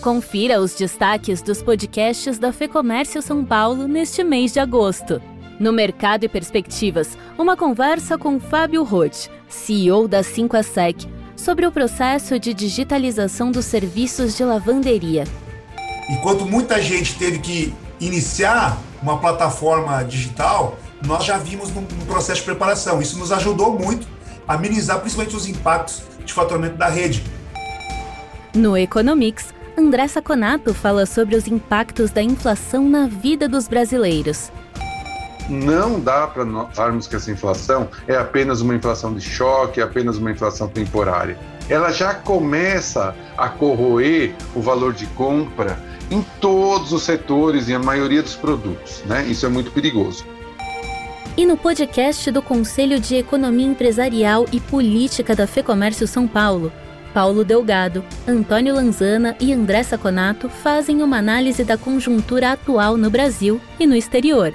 Confira os destaques dos podcasts da Fecomércio São Paulo neste mês de agosto. No Mercado e Perspectivas, uma conversa com Fábio Roth, CEO da 5ASEC, sobre o processo de digitalização dos serviços de lavanderia. Enquanto muita gente teve que iniciar uma plataforma digital, nós já vimos no processo de preparação. Isso nos ajudou muito a minimizar principalmente os impactos de faturamento da rede. No Economics, André Saconato fala sobre os impactos da inflação na vida dos brasileiros. Não dá para falarmos que essa inflação é apenas uma inflação de choque, é apenas uma inflação temporária. Ela já começa a corroer o valor de compra em todos os setores e a maioria dos produtos, né? Isso é muito perigoso. E no podcast do Conselho de Economia Empresarial e Política da FEComércio São Paulo, Paulo Delgado, Antônio Lanzana e André Saconato fazem uma análise da conjuntura atual no Brasil e no exterior.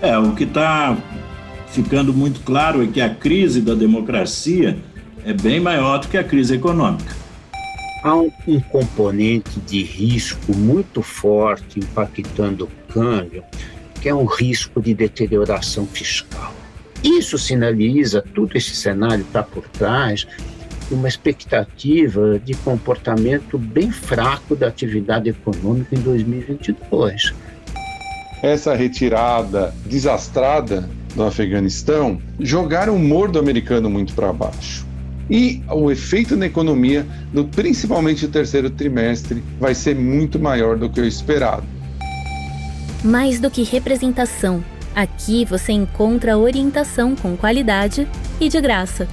É, o que está ficando muito claro é que a crise da democracia é bem maior do que a crise econômica. Há um, componente de risco muito forte impactando o câmbio, que é um risco de deterioração fiscal. Isso sinaliza, todo esse cenário está por trás uma expectativa de comportamento bem fraco da atividade econômica em 2022. Essa retirada desastrada do Afeganistão jogaram o humor do americano muito para baixo. E o efeito na economia, no, principalmente no terceiro trimestre, vai ser muito maior do que o esperado. Mais do que representação, aqui você encontra orientação com qualidade e de graça